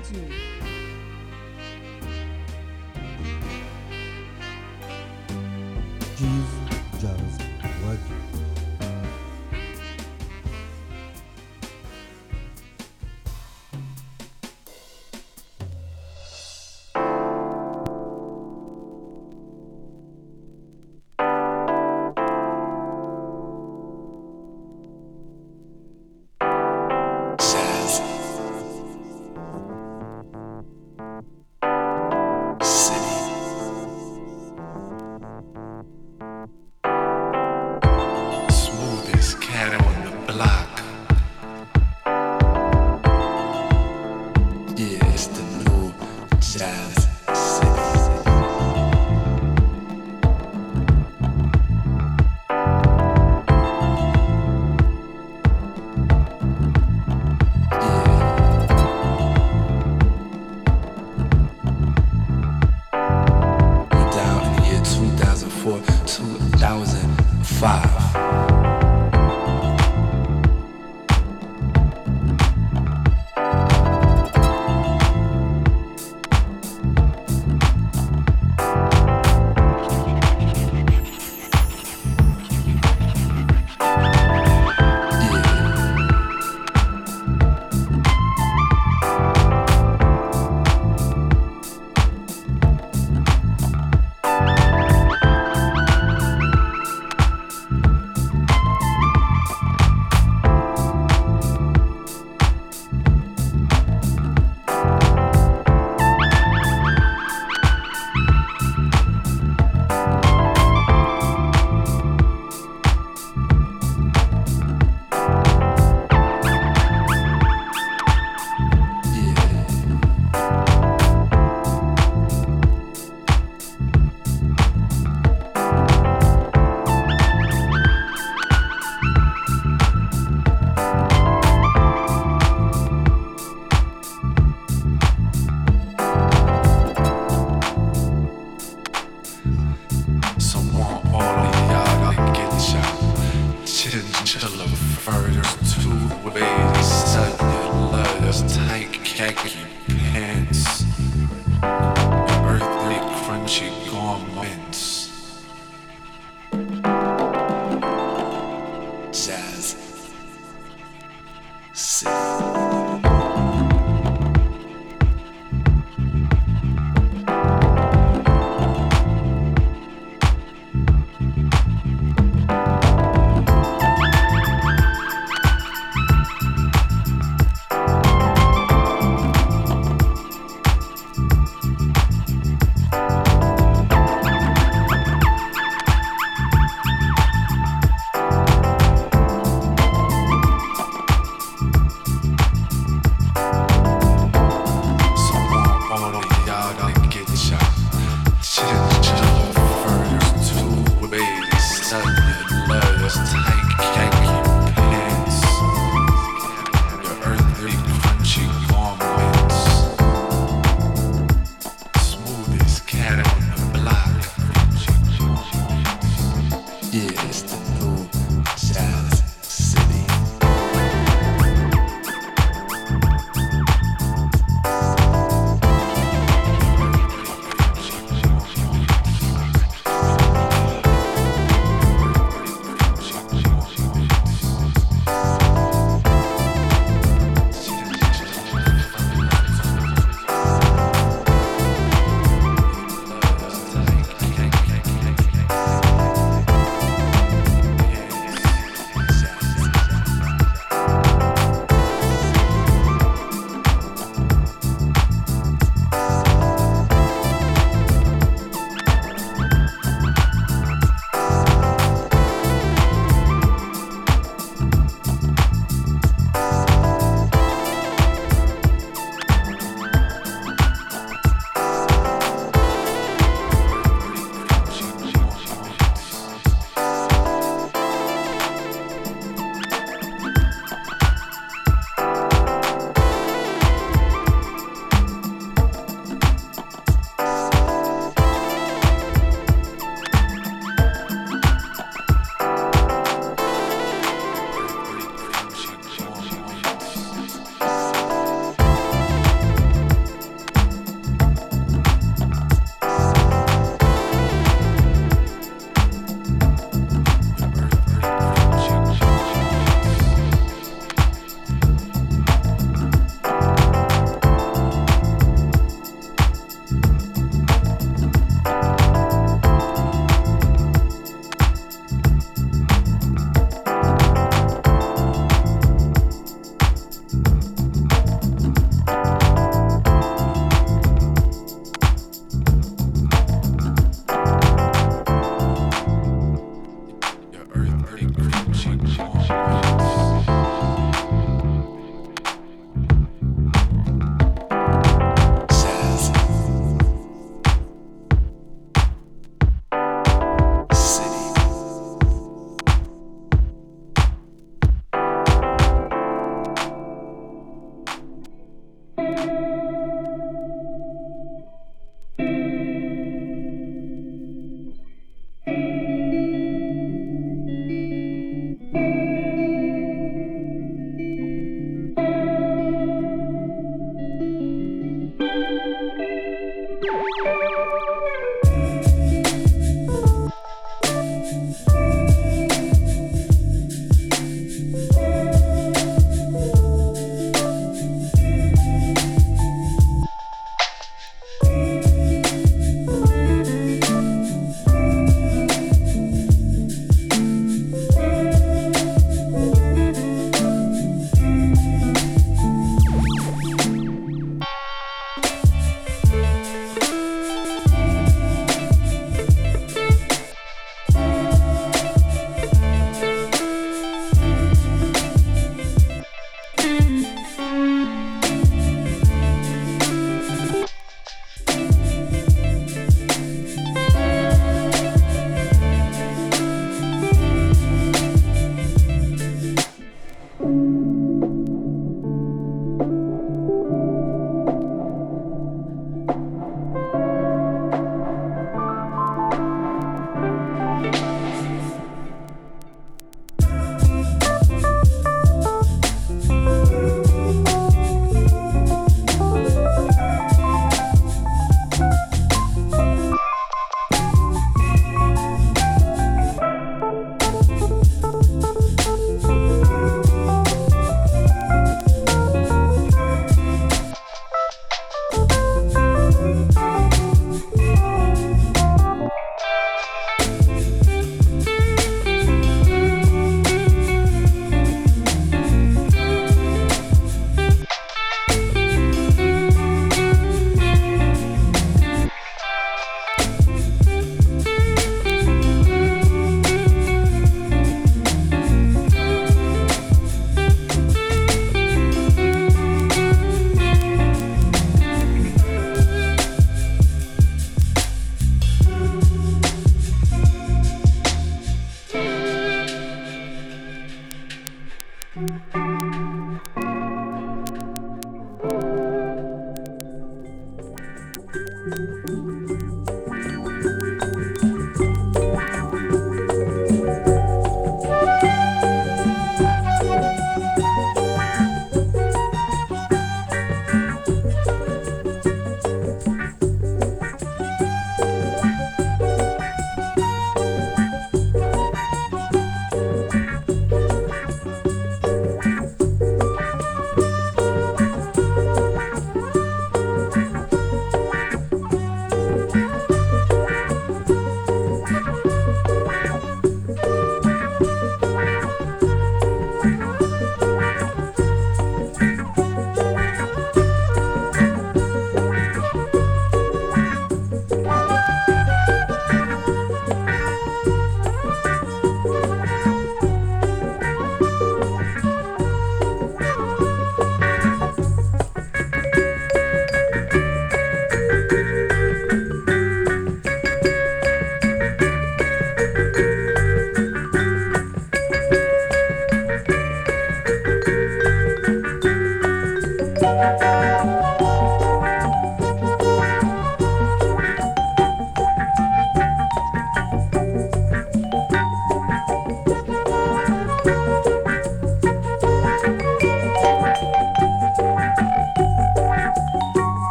Radio. Diz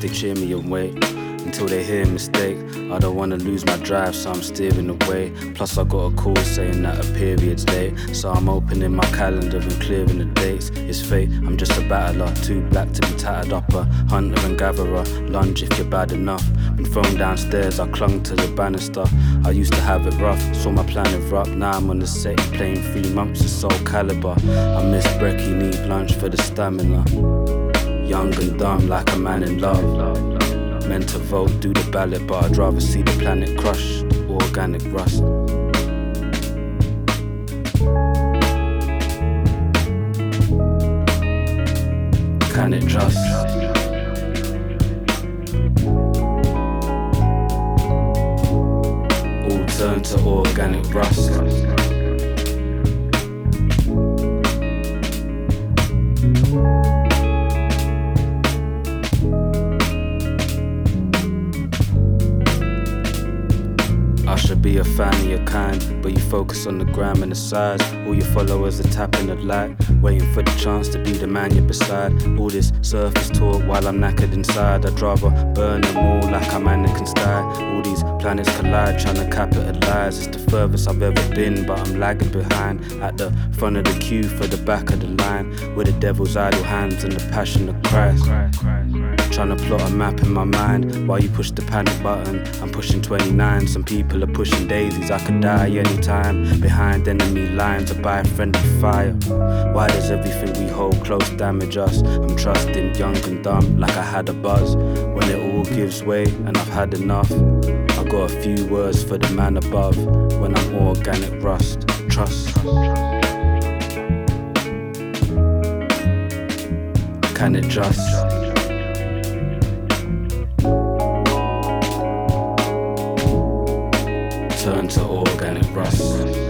they cheer me away until they hear mistake. I don't wanna lose my drive, so I'm steering away. Plus, I got a call saying that a period's late, so I'm opening my calendar and clearing the dates. It's fate, I'm just a battler, too black to be tattered up. A hunter and gatherer, lunge if you're bad enough. Been thrown downstairs, I clung to the banister. I used to have it rough, saw my plan erupt. Now I'm on the set, playing three months of Soulcalibur. I miss Brecky, need lunch for the stamina. Young and dumb, like a man in love. Meant to vote, do the ballot, but I'd rather see the planet crushed. Organic rust. Can it just? All turn to organic rust. Focus on the gram and the size. All your followers are tapping the light, waiting for the chance to be the man you're beside. All this surface talk while I'm knackered inside. I'd rather burn them all like mannequin style. All these planets collide, trying to capitalize. It's the furthest I've ever been, but I'm lagging behind. At the front of the queue for the back of the line, with the devil's idle hands and the passion of Christ. I'm trying to plot a map in my mind while you push the panic button. I'm pushing 29, some people are pushing daisies. I could die anytime. Behind enemy lines, I buy friendly fire. Why does everything we hold close damage us? I'm trusting young and dumb like I had a buzz. When it all gives way and I've had enough, I got a few words for the man above. When I'm organic rust, trust. Can it just? To organic rust.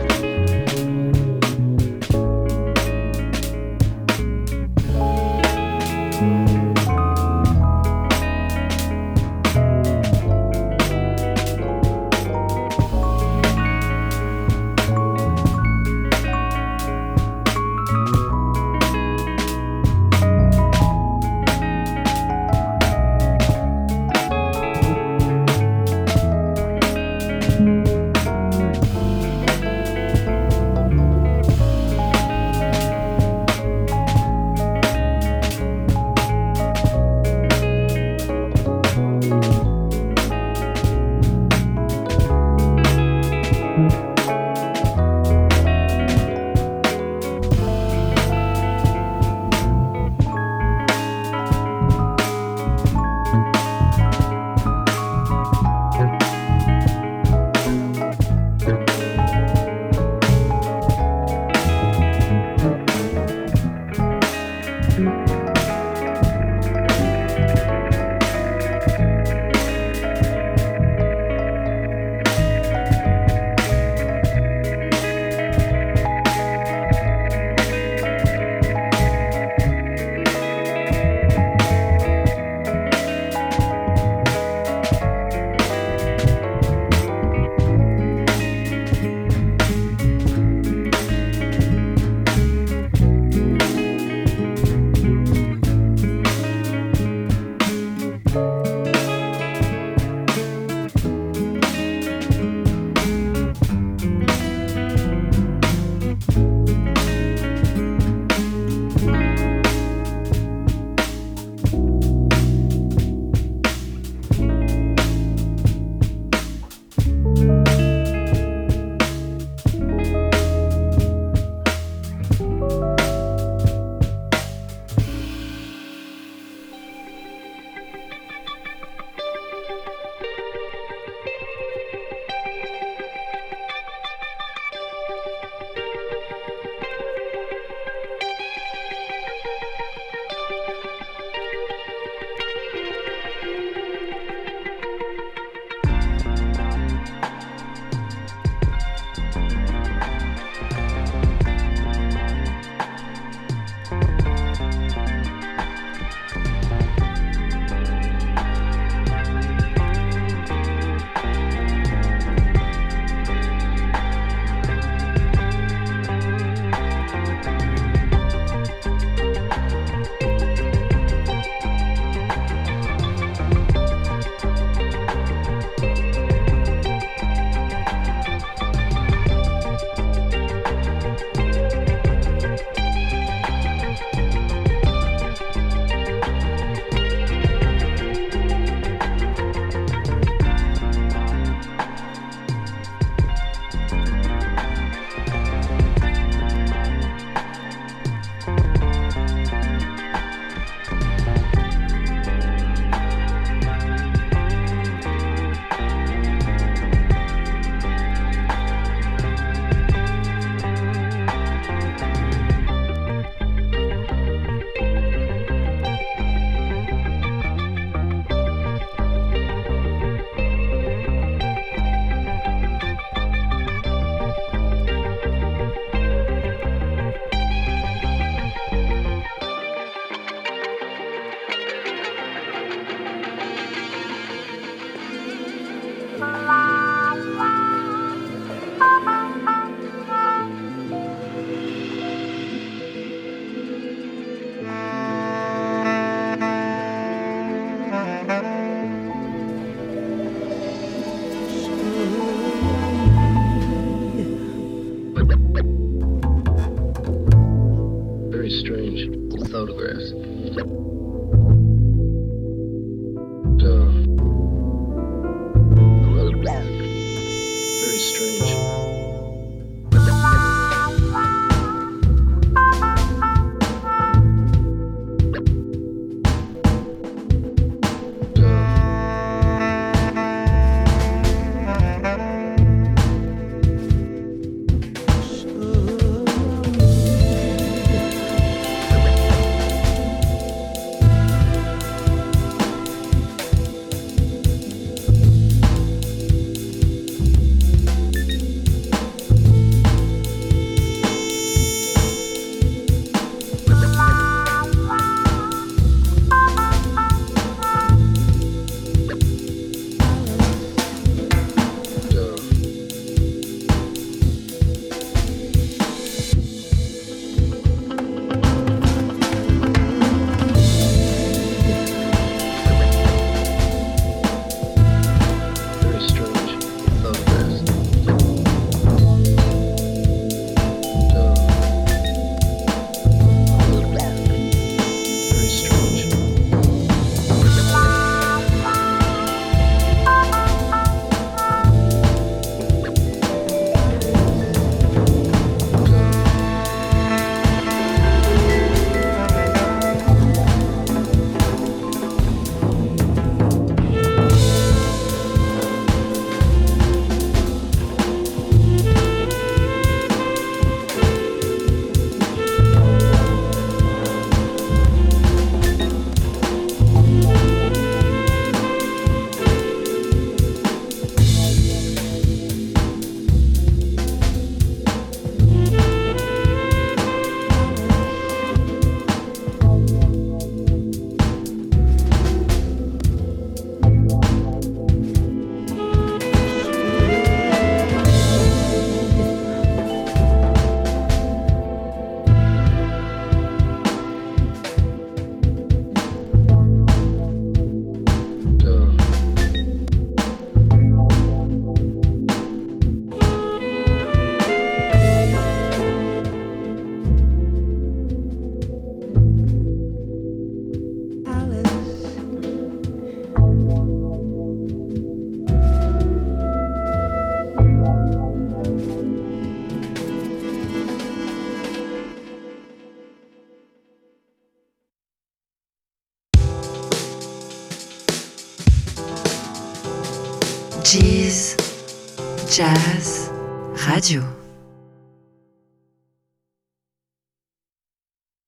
Jazz.